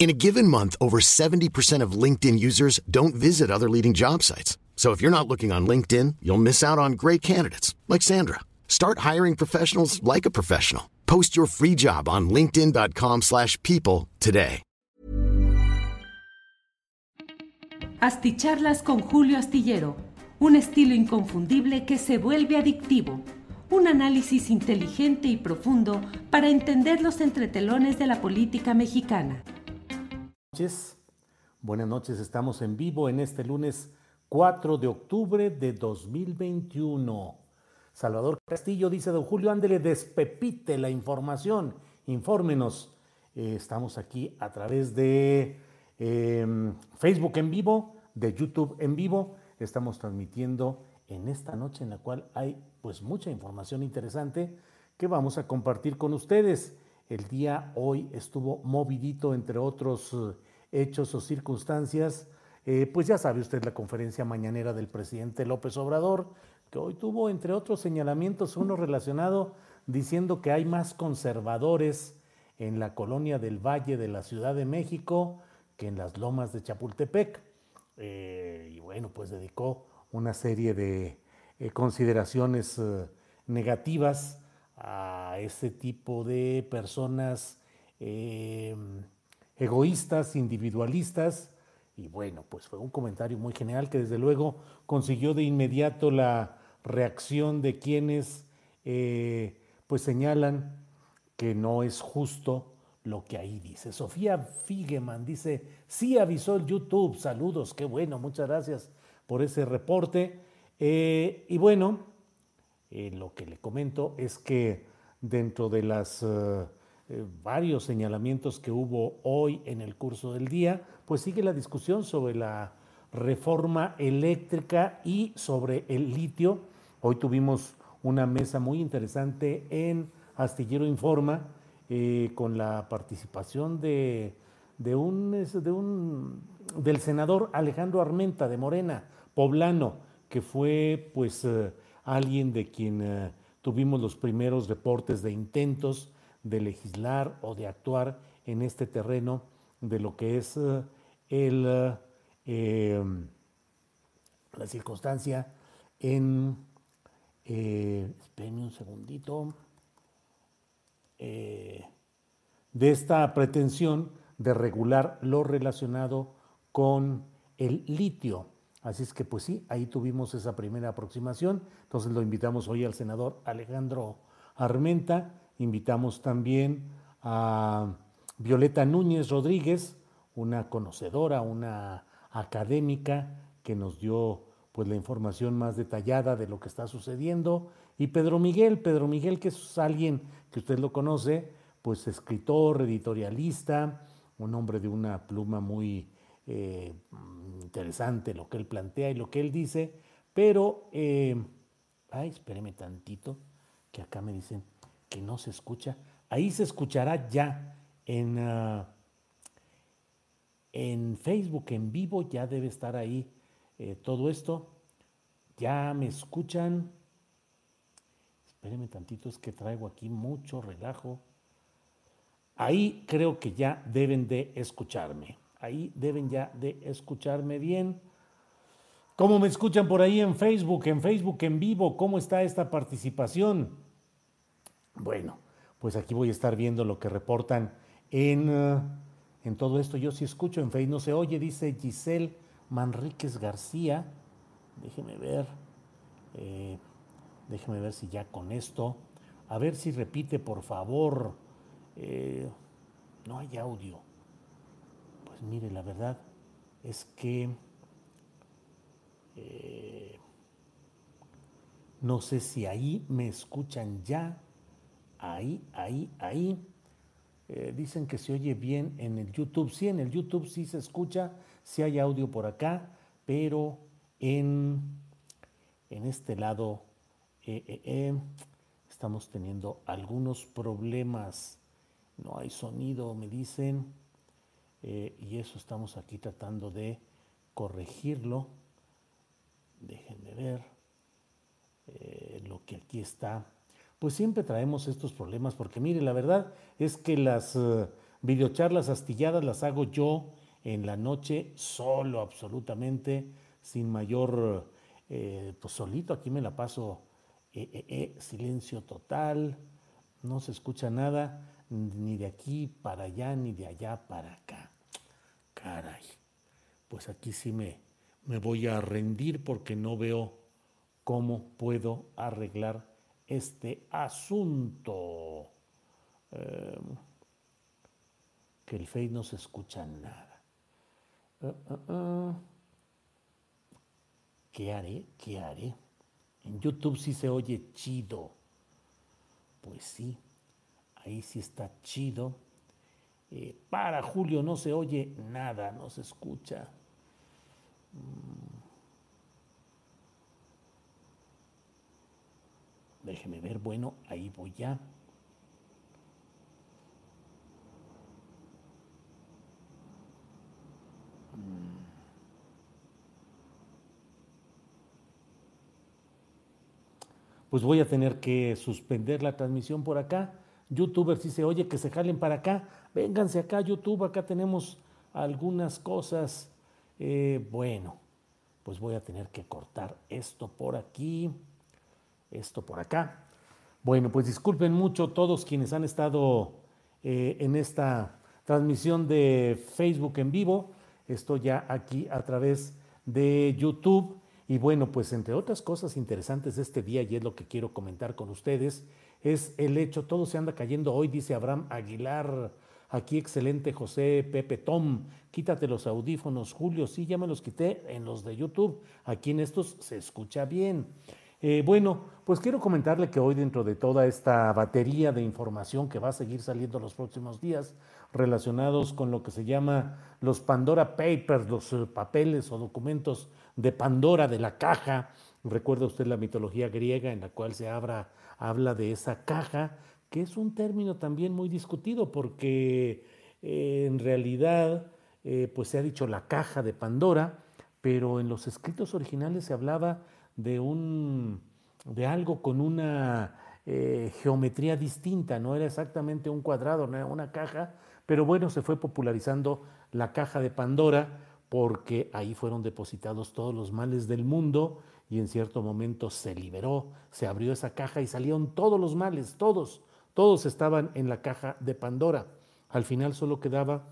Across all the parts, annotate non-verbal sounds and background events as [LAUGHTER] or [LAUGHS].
In a given month, over 70% of LinkedIn users don't visit other leading job sites. So if you're not looking on LinkedIn, you'll miss out on great candidates like Sandra. Start hiring professionals like a professional. Post your free job on linkedin.com/people today. Asticharlas con Julio Astillero, un estilo inconfundible que se vuelve adictivo. Un análisis inteligente y profundo para entender los entretelones de la política mexicana. Noches. Buenas noches, estamos en vivo en este lunes 4 de octubre de 2021. Salvador Castillo dice, don Julio, ándele, despepite la información, infórmenos. Eh, estamos aquí a través de eh, Facebook en vivo, de YouTube en vivo. Estamos transmitiendo en esta noche en la cual hay pues mucha información interesante que vamos a compartir con ustedes. El día hoy estuvo movidito, entre otros eh, hechos o circunstancias. Eh, pues ya sabe usted la conferencia mañanera del presidente López Obrador, que hoy tuvo, entre otros señalamientos, uno relacionado diciendo que hay más conservadores en la colonia del Valle de la Ciudad de México que en las lomas de Chapultepec. Eh, y bueno, pues dedicó una serie de consideraciones negativas a ese tipo de personas eh, egoístas, individualistas, y bueno, pues fue un comentario muy general que desde luego consiguió de inmediato la reacción de quienes eh, pues señalan que no es justo lo que ahí dice. Sofía Figeman dice, sí avisó el YouTube, saludos, qué bueno, muchas gracias por ese reporte. Eh, y bueno, eh, lo que le comento es que dentro de las eh, eh, varios señalamientos que hubo hoy en el curso del día, pues sigue la discusión sobre la reforma eléctrica y sobre el litio. Hoy tuvimos una mesa muy interesante en Astillero Informa con la participación de, de un, de un- del senador Alejandro Armenta de Morena, poblano, que fue pues alguien de quien eh, tuvimos los primeros reportes de intentos de legislar o de actuar en este terreno de lo que es eh, el, eh, em, la circunstancia en... Espérenme un segundito. de esta pretensión de regular lo relacionado con el litio. Así es que pues sí, ahí tuvimos esa primera aproximación. Entonces lo invitamos hoy al senador Alejandro Armenta, invitamos también a Violeta Núñez Rodríguez, una conocedora, una académica que nos dio pues la información más detallada de lo que está sucediendo y Pedro Miguel, Pedro Miguel que es alguien que usted lo conoce, pues escritor, editorialista, un hombre de una pluma muy eh, interesante lo que él plantea y lo que él dice, pero, eh, ay, espéreme tantito, que acá me dicen que no se escucha. Ahí se escuchará ya en, ah, en Facebook en vivo, ya debe estar ahí eh, todo esto. Ya me escuchan. Espéreme tantito, es que traigo aquí mucho relajo. Ahí creo que ya deben de escucharme. Ahí deben ya de escucharme bien. ¿Cómo me escuchan por ahí en Facebook? En Facebook en vivo, ¿cómo está esta participación? Bueno, pues aquí voy a estar viendo lo que reportan en, eh, en todo esto. Yo sí escucho en Facebook, no se oye, dice Giselle Manríquez García. Déjeme ver, eh, déjeme ver si ya con esto. A ver si repite, por favor. Eh, no hay audio. Pues mire, la verdad es que eh, no sé si ahí me escuchan ya. Ahí, ahí, ahí. Eh, dicen que se oye bien en el YouTube. Sí, en el YouTube sí se escucha, sí hay audio por acá, pero en, en este lado eh, estamos teniendo algunos problemas. No hay sonido, me dicen, y eso estamos aquí tratando de corregirlo. Déjenme ver eh, lo que aquí está. Pues siempre traemos estos problemas porque mire, la verdad es que las uh, videocharlas astilladas las hago yo en la noche solo, absolutamente, sin mayor, eh, pues solito, aquí me la paso, eh, silencio total, no se escucha nada, ni de aquí para allá, ni de allá para acá. Caray, pues aquí sí me, me voy a rendir porque no veo cómo puedo arreglar este asunto. Em, que el Face no se escucha nada. Eh, eh, eh. ¿Qué haré? ¿Qué haré? En YouTube sí se oye chido. Pues sí, ahí sí está chido. Para Julio no se oye nada, no se escucha. Déjeme ver, bueno, ahí voy ya. Mm. Pues voy a tener que suspender la transmisión por acá. Youtubers, si se oye que se jalen para acá, vénganse acá, YouTube, acá tenemos algunas cosas eh, bueno, pues voy a tener que cortar esto por aquí, esto por acá. Bueno, pues disculpen mucho todos quienes han estado eh, en esta transmisión de Facebook en vivo. Estoy ya aquí a través de YouTube. Y bueno, pues entre otras cosas interesantes de este día, y es lo que quiero comentar con ustedes, es el hecho, todo se anda cayendo hoy, dice Abraham Aguilar. Aquí excelente José Pepe Tom, quítate los audífonos, Julio, sí, ya me los quité en los de YouTube, aquí en estos se escucha bien. Eh, bueno, pues quiero comentarle que hoy dentro de toda esta batería de información que va a seguir saliendo los próximos días relacionados con lo que se llama los Pandora Papers, los eh, papeles o documentos de Pandora de la caja, recuerda usted la mitología griega en la cual se habla, de esa caja que es un término también muy discutido porque eh, en realidad eh, pues se ha dicho la caja de Pandora, pero en los escritos originales se hablaba de un de algo con una eh, geometría distinta, no era exactamente un cuadrado, no era una caja, pero bueno, se fue popularizando la caja de Pandora porque ahí fueron depositados todos los males del mundo y en cierto momento se liberó, se abrió esa caja y salieron todos los males, todos, todos estaban en la caja de Pandora. Al final solo quedaba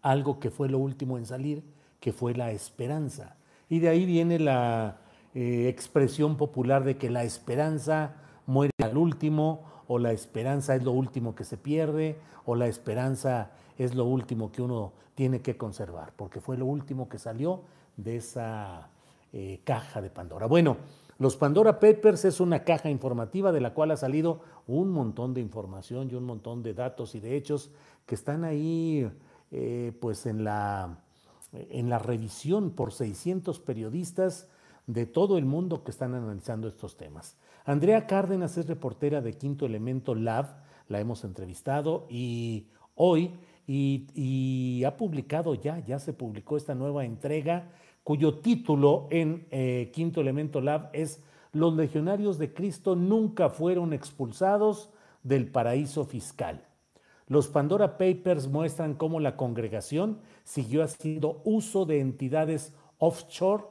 algo que fue lo último en salir, que fue la esperanza. Y de ahí viene la eh, expresión popular de que la esperanza muere al último, o la esperanza es lo último que se pierde, o la esperanza es lo último que uno tiene que conservar, porque fue lo último que salió de esa eh, caja de Pandora. Bueno, los Pandora Papers es una caja informativa de la cual ha salido un montón de información y un montón de datos y de hechos que están ahí eh, pues en la, en la revisión por 600 periodistas de todo el mundo que están analizando estos temas. Andrea Cárdenas es reportera de Quinto Elemento Lab, la hemos entrevistado y hoy y, ha publicado ya, ya se publicó esta nueva entrega cuyo título en eh, Quinto Elemento Lab es Los legionarios de Cristo nunca fueron expulsados del paraíso fiscal. Los Pandora Papers muestran cómo la congregación siguió haciendo uso de entidades offshore,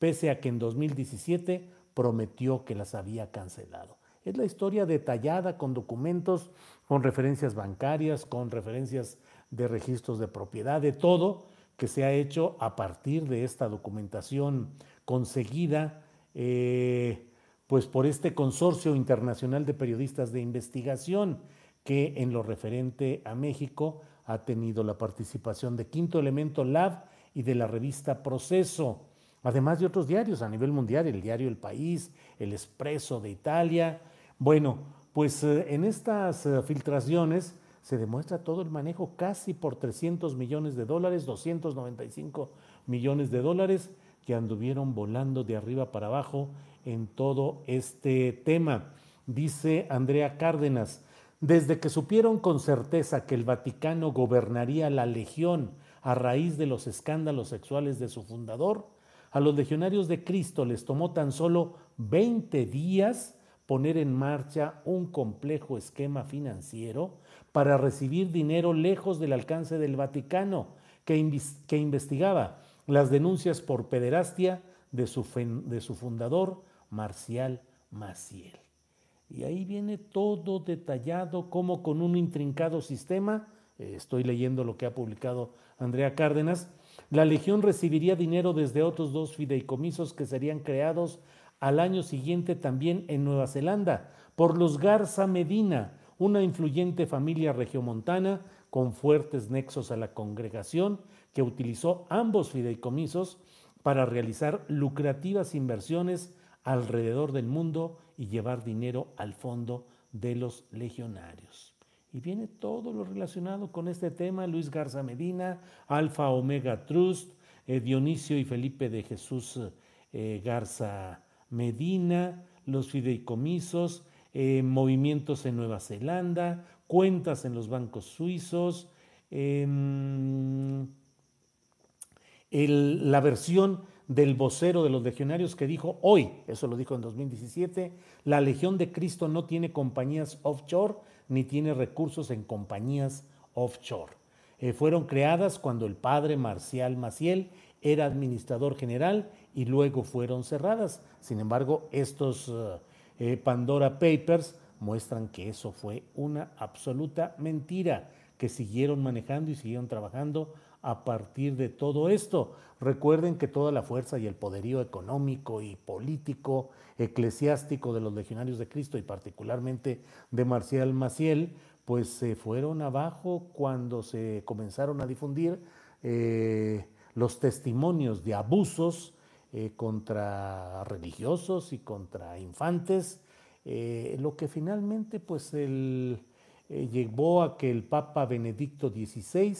pese a que en 2017 prometió que las había cancelado. Es la historia detallada con documentos, con referencias bancarias, con referencias de registros de propiedad, de todo que se ha hecho a partir de esta documentación conseguida eh, pues por este consorcio internacional de periodistas de investigación que en lo referente a México ha tenido la participación de Quinto Elemento Lab y de la revista Proceso, además de otros diarios a nivel mundial, el diario El País, El Expreso de Italia. Bueno, pues eh, en estas eh, filtraciones se demuestra todo el manejo casi por 300 millones de dólares, 295 millones de dólares que anduvieron volando de arriba para abajo en todo este tema. Dice Andrea Cárdenas, desde que supieron con certeza que el Vaticano gobernaría la legión a raíz de los escándalos sexuales de su fundador, a los legionarios de Cristo les tomó tan solo 20 días poner en marcha un complejo esquema financiero para recibir dinero lejos del alcance del Vaticano, que, que investigaba las denuncias por pederastia de su, de su fundador, Marcial Maciel. Y ahí viene todo detallado, como con un intrincado sistema, estoy leyendo lo que ha publicado Andrea Cárdenas, la Legión recibiría dinero desde otros dos fideicomisos que serían creados al año siguiente también en Nueva Zelanda por los Garza Medina, una influyente familia regiomontana con fuertes nexos a la congregación que utilizó ambos fideicomisos para realizar lucrativas inversiones alrededor del mundo y llevar dinero al fondo de los legionarios. Y viene todo lo relacionado con este tema, Luis Garza Medina, Alfa Omega Trust, eh, Dionisio y Felipe de Jesús eh, Garza Medina, los fideicomisos, eh, movimientos en Nueva Zelanda, cuentas en los bancos suizos, em, la versión del vocero de los legionarios que dijo hoy, eso lo dijo en 2017, la Legión de Cristo no tiene compañías offshore ni tiene recursos en compañías offshore. Eh, fueron creadas cuando el padre Marcial Maciel era administrador general y luego fueron cerradas. Sin embargo, estos eh, eh, Pandora Papers muestran que eso fue una absoluta mentira, que siguieron manejando y siguieron trabajando a partir de todo esto. Recuerden que toda la fuerza y el poderío económico y político, eclesiástico de los legionarios de Cristo y particularmente de Marcial Maciel, pues se fueron abajo cuando se comenzaron a difundir eh, los testimonios de abusos eh, contra religiosos y contra infantes, eh, lo que finalmente pues el, llevó a que el Papa Benedicto XVI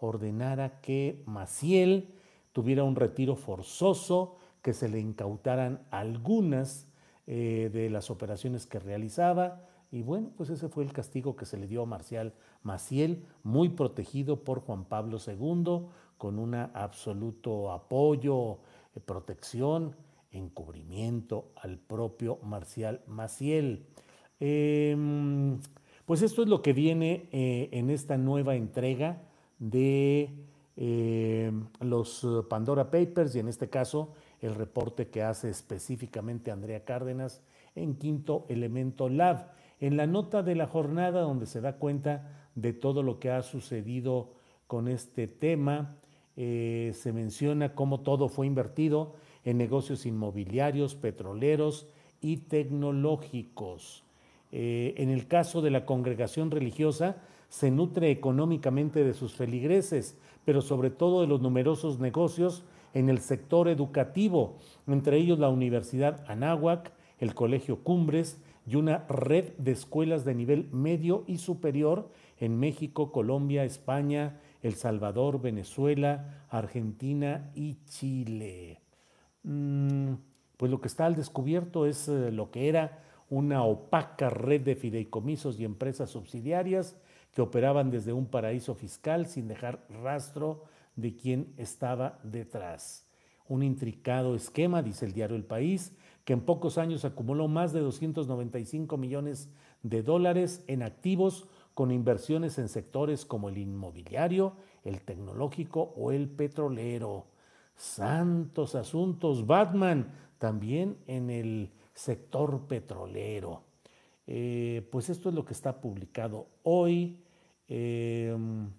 ordenara que Maciel tuviera un retiro forzoso, que se le incautaran algunas eh, de las operaciones que realizaba. Y bueno, pues ese fue el castigo que se le dio a Marcial Maciel, muy protegido por Juan Pablo II, con un absoluto apoyo, eh, protección, encubrimiento al propio Marcial Maciel. Em, pues esto es lo que viene eh, en esta nueva entrega de eh, los Pandora Papers y en este caso el reporte que hace específicamente Andrea Cárdenas en Quinto Elemento Lab. En la nota de la jornada donde se da cuenta de todo lo que ha sucedido con este tema, eh, se menciona cómo todo fue invertido en negocios inmobiliarios, petroleros y tecnológicos. Eh, en el caso de la congregación religiosa, se nutre económicamente de sus feligreses, pero sobre todo de los numerosos negocios en el sector educativo, entre ellos la Universidad Anáhuac, el Colegio Cumbres y una red de escuelas de nivel medio y superior en México, Colombia, España, El Salvador, Venezuela, Argentina y Chile. Mm, pues lo que está al descubierto es eh, lo que era una opaca red de fideicomisos y empresas subsidiarias que operaban desde un paraíso fiscal sin dejar rastro de quién estaba detrás. Un intricado esquema, dice el diario El País, que en pocos años acumuló más de 295 millones de dólares en activos con inversiones en sectores como el inmobiliario, el tecnológico o el petrolero. Santos asuntos, Batman, también en el sector petrolero. Eh, pues esto es lo que está publicado hoy. Em,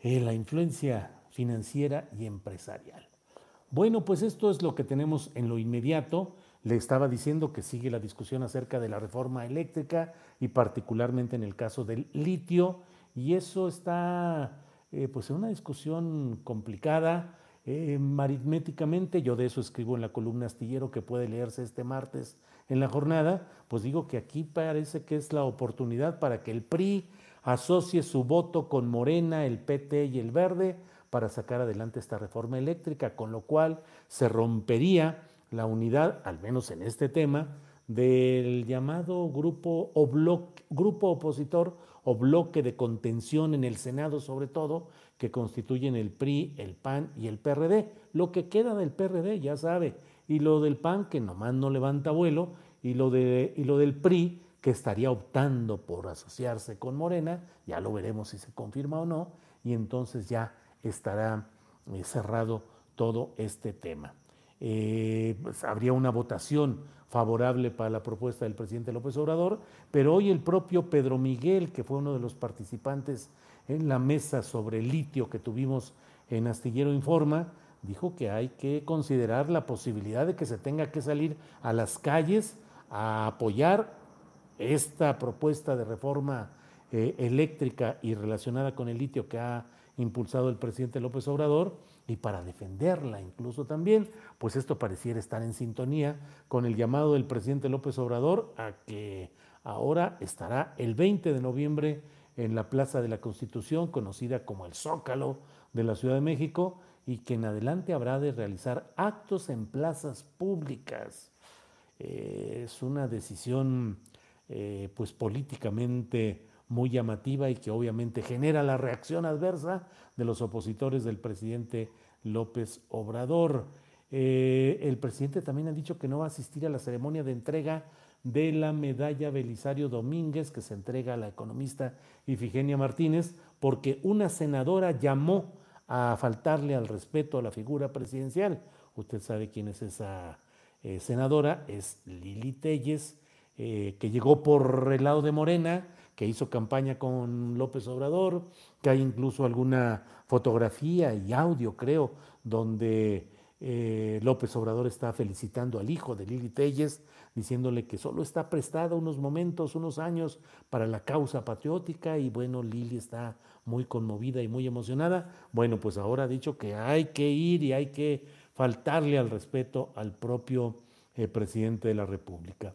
eh, la influencia financiera y empresarial. Bueno, pues esto es lo que tenemos en lo inmediato. Le estaba diciendo que sigue la discusión acerca de la reforma eléctrica y particularmente en el caso del litio. Y eso está eh, pues en una discusión complicada. Eh, aritméticamente, yo de eso escribo en la columna astillero que puede leerse este martes en la jornada, pues digo que aquí parece que es la oportunidad para que el PRI asocie su voto con Morena, el PT y el Verde para sacar adelante esta reforma eléctrica, con lo cual se rompería la unidad, al menos en este tema, del llamado grupo, o grupo opositor o bloque de contención en el Senado sobre todo, que constituyen el PRI, el PAN y el PRD. Lo que queda del PRD, ya sabe, y lo del PAN, que nomás no levanta vuelo, y lo, de, y lo del PRI, que estaría optando por asociarse con Morena, ya lo veremos si se confirma o no, y entonces ya estará eh, cerrado todo este tema. Eh, pues, habría una votación favorable para la propuesta del presidente López Obrador, pero hoy el propio Pedro Miguel, que fue uno de los participantes en la mesa sobre el litio que tuvimos en Astillero Informa, dijo que hay que considerar la posibilidad de que se tenga que salir a las calles a apoyar esta propuesta de reforma eh, eléctrica y relacionada con el litio que ha impulsado el presidente López Obrador y para defenderla incluso también, pues esto pareciera estar en sintonía con el llamado del presidente López Obrador a que ahora estará el 20 de noviembre en la Plaza de la Constitución, conocida como el Zócalo de la Ciudad de México, y que en adelante habrá de realizar actos en plazas públicas. Eh, es una decisión eh, pues políticamente muy llamativa y que obviamente genera la reacción adversa de los opositores del presidente López Obrador. Eh, el presidente también ha dicho que no va a asistir a la ceremonia de entrega de la medalla Belisario Domínguez que se entrega a la economista Ifigenia Martínez porque una senadora llamó a faltarle al respeto a la figura presidencial. Usted sabe quién es esa eh, senadora, es Lili Telles, eh, que llegó por el lado de Morena, que hizo campaña con López Obrador, que hay incluso alguna fotografía y audio, creo, donde eh, López Obrador está felicitando al hijo de Lili Telles, diciéndole que solo está prestada unos momentos, unos años para la causa patriótica y bueno, Lili está muy conmovida y muy emocionada. Bueno, pues ahora ha dicho que hay que ir y hay que faltarle al respeto al propio eh, presidente de la República.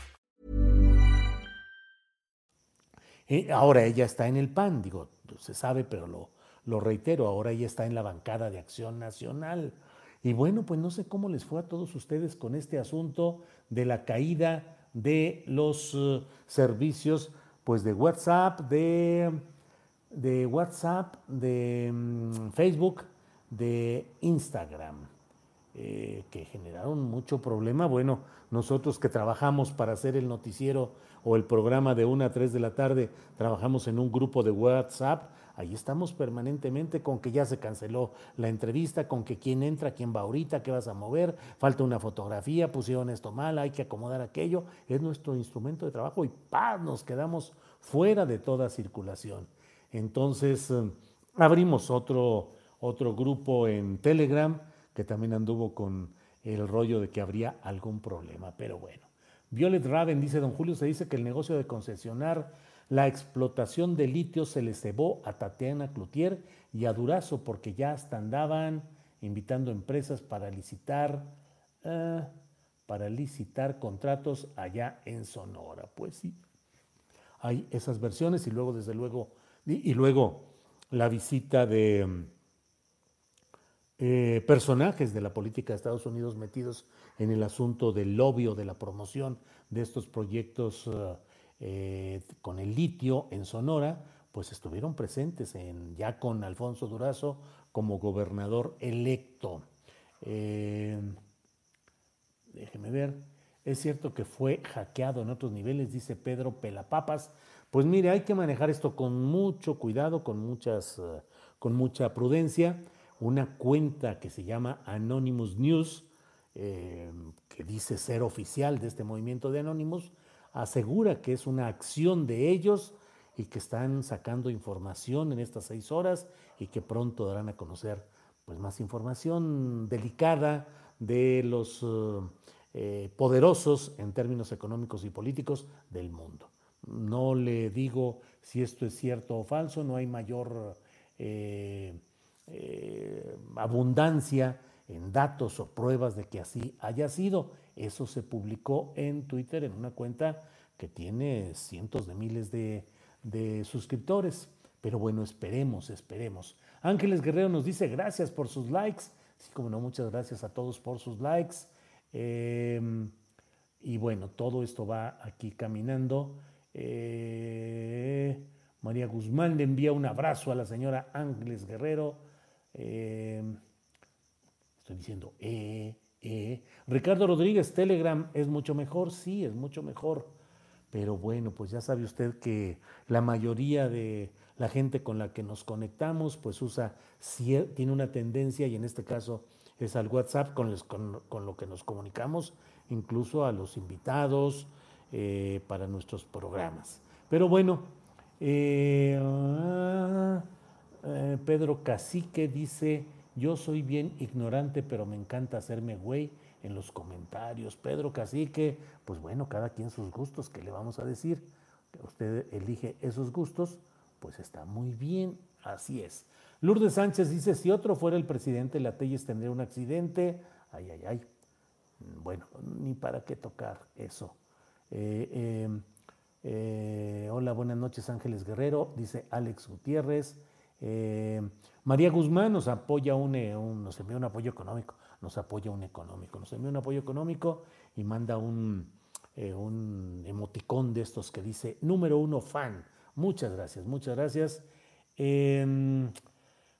Ahora ella está en el PAN, digo, se sabe, pero lo, reitero, ahora ella está en la bancada de Acción Nacional. Y bueno, pues no sé cómo les fue a todos ustedes con este asunto de la caída de los uh, servicios pues de WhatsApp, de, WhatsApp, de um, Facebook, de Instagram, eh, que generaron mucho problema. Bueno, nosotros que trabajamos para hacer el noticiero o el programa de 1 a 3 de la tarde, trabajamos en un grupo de WhatsApp Ahí estamos permanentemente con que ya se canceló la entrevista, con que quién entra, quién va ahorita, qué vas a mover, falta una fotografía, pusieron esto mal, hay que acomodar aquello. Es nuestro instrumento de trabajo y ¡paz! nos quedamos fuera de toda circulación. Entonces eh, abrimos otro, otro grupo en Telegram que también anduvo con el rollo de que habría algún problema, pero bueno. Violet Raven dice, don Julio, se dice que el negocio de concesionar la explotación de litio se le cebó a Tatiana Cloutier y a Durazo porque ya hasta andaban invitando empresas para licitar, eh, para licitar contratos allá en Sonora. Pues sí, hay esas versiones y luego, desde luego, y, luego la visita de eh, personajes de la política de Estados Unidos metidos en el asunto del lobby o de la promoción de estos proyectos eh, con el litio en Sonora, pues estuvieron presentes en, ya con Alfonso Durazo como gobernador electo. Eh, déjeme ver, es cierto que fue hackeado en otros niveles, dice Pedro Pelapapas. Pues mire, hay que manejar esto con mucho cuidado, con, muchas, eh, con mucha prudencia. Una cuenta que se llama Anonymous News, eh, que dice ser oficial de este movimiento de Anonymous, asegura que es una acción de ellos y que están sacando información en estas seis horas y que pronto darán a conocer pues, más información delicada de los eh, poderosos en términos económicos y políticos del mundo. No le digo si esto es cierto o falso, no hay mayor eh, abundancia en datos o pruebas de que así haya sido. Eso se publicó en Twitter en una cuenta que tiene cientos de miles de, suscriptores. Pero bueno, esperemos, esperemos. Ángeles Guerrero nos dice gracias por sus likes. Sí, como no, muchas gracias a todos por sus likes. Em, y bueno, todo esto va aquí caminando. Eh, María Guzmán le envía un abrazo a la señora Ángeles Guerrero. Em, estoy diciendo, eh, eh. Ricardo Rodríguez, Telegram es mucho mejor. Sí, es mucho mejor. Pero bueno, pues ya sabe usted que la mayoría de la gente con la que nos conectamos, pues usa, tiene una tendencia, y en este caso es al WhatsApp con, lo que nos comunicamos, incluso a los invitados eh, para nuestros programas. Pero bueno, eh, ah, eh, Pedro Cacique dice, yo soy bien ignorante, pero me encanta hacerme güey en los comentarios. Pedro Cacique, pues bueno, cada quien sus gustos, ¿qué le vamos a decir? Usted elige esos gustos, pues está muy bien, así es. Lourdes Sánchez dice, si otro fuera el presidente, la Telles tendría un accidente. Ay, ay, ay. Bueno, ni para qué tocar eso. Eh, em, eh, hola, buenas noches, Ángeles Guerrero, dice Alex Gutiérrez. Eh, María Guzmán nos apoya un, nos envía un apoyo económico nos apoya un económico, nos envía un apoyo económico y manda un, eh, emoticón de estos que dice número uno fan. Muchas gracias, muchas gracias. Em,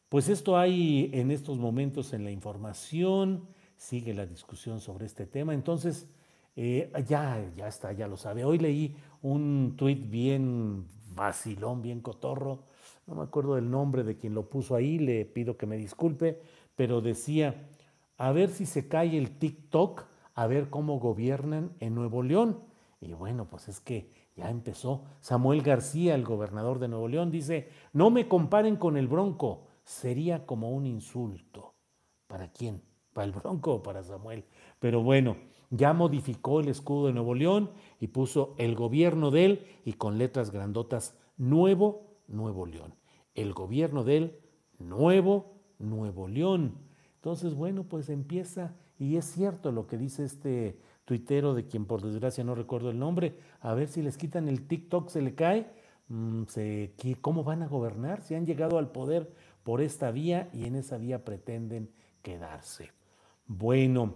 pues esto hay en estos momentos en la información, sigue la discusión sobre este tema. Entonces, eh, ya, ya está, ya lo sabe. Hoy leí un tuit bien vacilón, bien cotorro. No me acuerdo del nombre de quien lo puso ahí, le pido que me disculpe, pero decía, a ver si se cae el TikTok, a ver cómo gobiernan en Nuevo León. Y bueno, pues es que ya empezó. Samuel García, el gobernador de Nuevo León, dice, no me comparen con el Bronco, sería como un insulto. ¿Para quién? ¿Para el Bronco o para Samuel? Pero bueno, ya modificó el escudo de Nuevo León y puso el gobierno de él y con letras grandotas, Nuevo Nuevo León. El gobierno de él, Nuevo Nuevo León. Entonces, bueno, pues empieza, y es cierto lo que dice este tuitero de quien por desgracia no recuerdo el nombre, a ver si les quitan el TikTok, se le cae, mm, ¿cómo van a gobernar? Si han llegado al poder por esta vía y en esa vía pretenden quedarse. Bueno,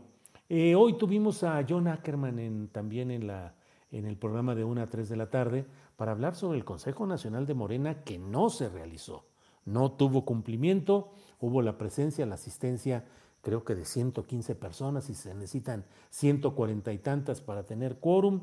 eh, hoy tuvimos a John Ackerman también en, la, en el programa de 1 a 3 de la tarde para hablar sobre el Consejo Nacional de Morena que no se realizó, no tuvo cumplimiento hubo la presencia, la asistencia, creo que de 115 personas y se necesitan 140 y tantas para tener quórum.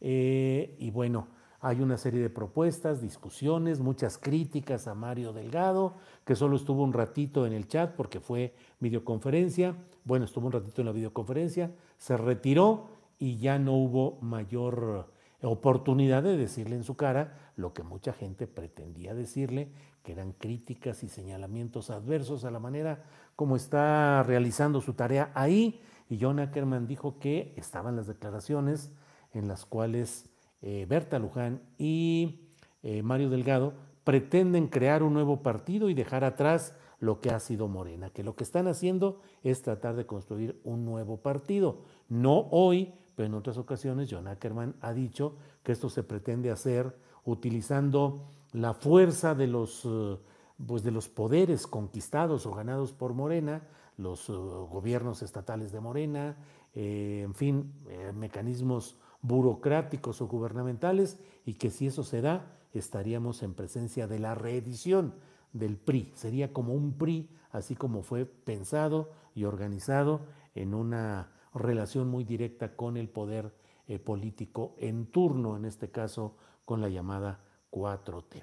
Eh, y bueno, hay una serie de propuestas, discusiones, muchas críticas a Mario Delgado, que solo estuvo un ratito en el chat porque fue videoconferencia. Bueno, estuvo un ratito en la videoconferencia, se retiró y ya no hubo mayor oportunidad de decirle en su cara lo que mucha gente pretendía decirle, que eran críticas y señalamientos adversos a la manera como está realizando su tarea ahí Y John Ackerman dijo que estaban las declaraciones en las cuales eh, Berta Luján y eh, Mario Delgado pretenden crear un nuevo partido y dejar atrás lo que ha sido Morena, que lo que están haciendo es tratar de construir un nuevo partido. No hoy, pero en otras ocasiones John Ackerman ha dicho que esto se pretende hacer utilizando la fuerza de los, eh, pues de los poderes conquistados o ganados por Morena, los gobiernos estatales de Morena, en fin, mecanismos burocráticos o gubernamentales y que si eso se da, estaríamos en presencia de la reedición del PRI. Sería como un PRI, así como fue pensado y organizado en una relación muy directa con el poder eh, político en turno, en este caso con la llamada 4T.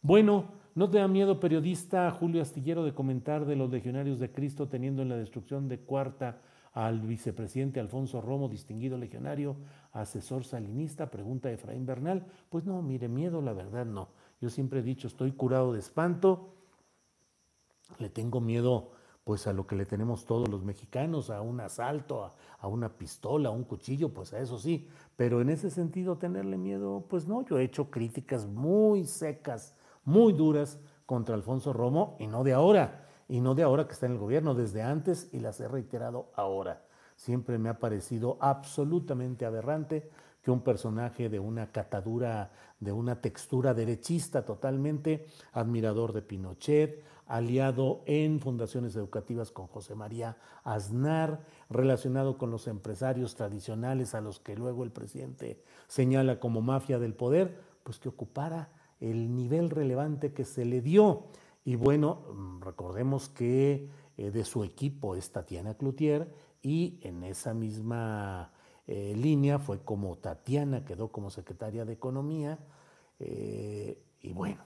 Bueno, ¿no te da miedo, periodista Julio Astillero, de comentar de los legionarios de Cristo teniendo en la destrucción de Cuarta al vicepresidente Alfonso Romo, distinguido legionario, asesor salinista, pregunta Efraín Bernal. Pues no, mire, miedo la verdad no. Yo siempre he dicho, estoy curado de espanto, le tengo miedo pues a lo que le tenemos todos los mexicanos, a un asalto, a, una pistola, a un cuchillo, pues a eso sí. Pero en ese sentido, tenerle miedo, pues no, yo he hecho críticas muy secas, muy duras contra Alfonso Romo y no de ahora y no de ahora que está en el gobierno, desde antes y las he reiterado ahora. Siempre me ha parecido absolutamente aberrante que un personaje de una catadura, de una textura derechista totalmente, admirador de Pinochet, aliado en fundaciones educativas con José María Aznar, relacionado con los empresarios tradicionales a los que luego el presidente señala como mafia del poder, pues que ocupara el nivel relevante que se le dio. Y bueno, mm, recordemos que eh, de su equipo es Tatiana Cloutier y en esa misma eh, línea fue como Tatiana quedó como secretaria de Economía. Eh, y bueno,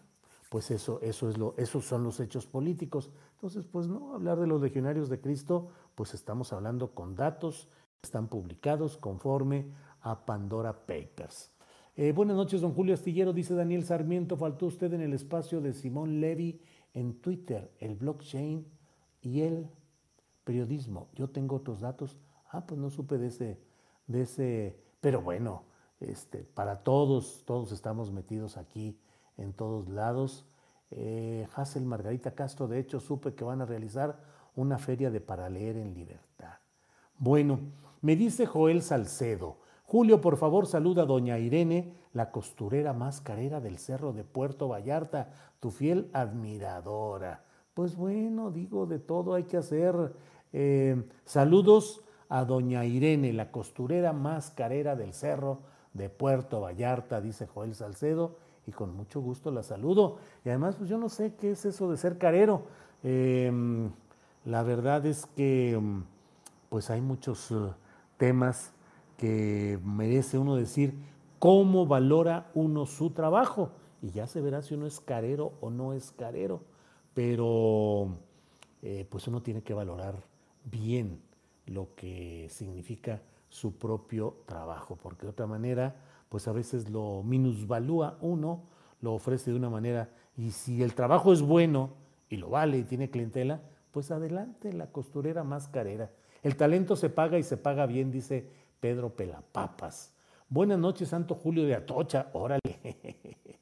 pues eso, eso es lo, esos son los hechos políticos. Entonces, pues no, hablar de los legionarios de Cristo, pues estamos hablando con datos que están publicados conforme a Pandora Papers. buenas noches, don Julio Astillero, dice Daniel Sarmiento, faltó usted en el espacio de Simón Levy en Twitter, el blockchain y el periodismo. Yo tengo otros datos. Ah, pues no supe de ese, de ese, pero bueno, este, para todos, todos estamos metidos aquí en todos lados. Eh, Hassel Margarita Castro, de hecho, supe que van a realizar una feria de para leer en libertad. Bueno, me dice Joel Salcedo, Julio, por favor, saluda a doña Irene, la costurera más carera del cerro de Puerto Vallarta, tu fiel admiradora. Pues bueno, digo, de todo hay que hacer. Eh, saludos a doña Irene, la costurera más carera del cerro de Puerto Vallarta, dice Joel Salcedo, y con mucho gusto la saludo. Y además, pues yo no sé qué es eso de ser carero. Em, la verdad es que pues hay muchos eh, temas que merece uno decir cómo valora uno su trabajo. Y ya se verá si uno es carero o no es carero. Pero eh, pues uno tiene que valorar bien lo que significa su propio trabajo, porque de otra manera, pues a veces lo minusvalúa uno, lo ofrece de una manera, y si el trabajo es bueno y lo vale y tiene clientela, pues adelante, la costurera más carera. El talento se paga y se paga bien, dice Pedro Pelapapas. Buenas noches, Santo Julio de Atocha. Órale. [LAUGHS]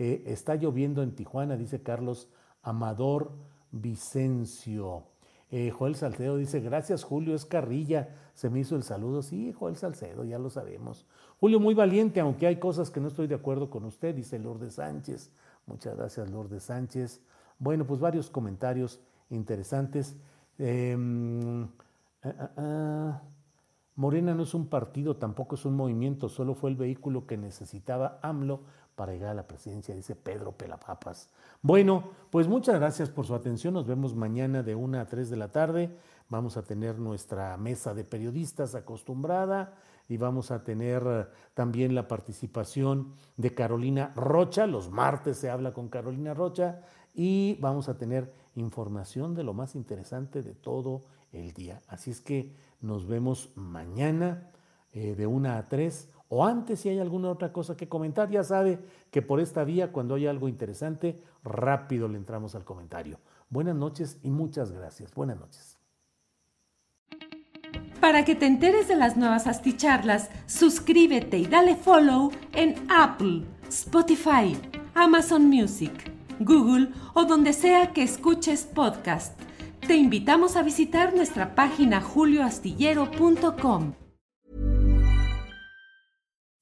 Eh, está lloviendo en Tijuana, dice Carlos Amador Vicencio. Eh, Joel Salcedo dice, gracias Julio, es carrilla. Se me hizo el saludo. Sí, Joel Salcedo, ya lo sabemos. Julio, muy valiente, aunque hay cosas que no estoy de acuerdo con usted, dice Lourdes Sánchez. Muchas gracias, Lourdes Sánchez. Bueno, pues varios comentarios interesantes. Em, ah, ah, ah. Morena no es un partido, tampoco es un movimiento, solo fue el vehículo que necesitaba AMLO para llegar a la presidencia, dice Pedro Pelapapas. Bueno, pues muchas gracias por su atención. Nos vemos mañana de 1 a 3 de la tarde. Vamos a tener nuestra mesa de periodistas acostumbrada y vamos a tener eh, también la participación de Carolina Rocha. Los martes se habla con Carolina Rocha y vamos a tener información de lo más interesante de todo el día. Así es que nos vemos mañana eh, de una a tres o antes si hay alguna otra cosa que comentar. Ya sabe que por esta vía, cuando hay algo interesante, rápido le entramos al comentario. Buenas noches y muchas gracias. Buenas noches. Para que te enteres de las nuevas asticharlas, suscríbete y dale follow en Apple, Spotify, Amazon Music, Google o donde sea que escuches podcast. Te invitamos a visitar nuestra página julioastillero.com.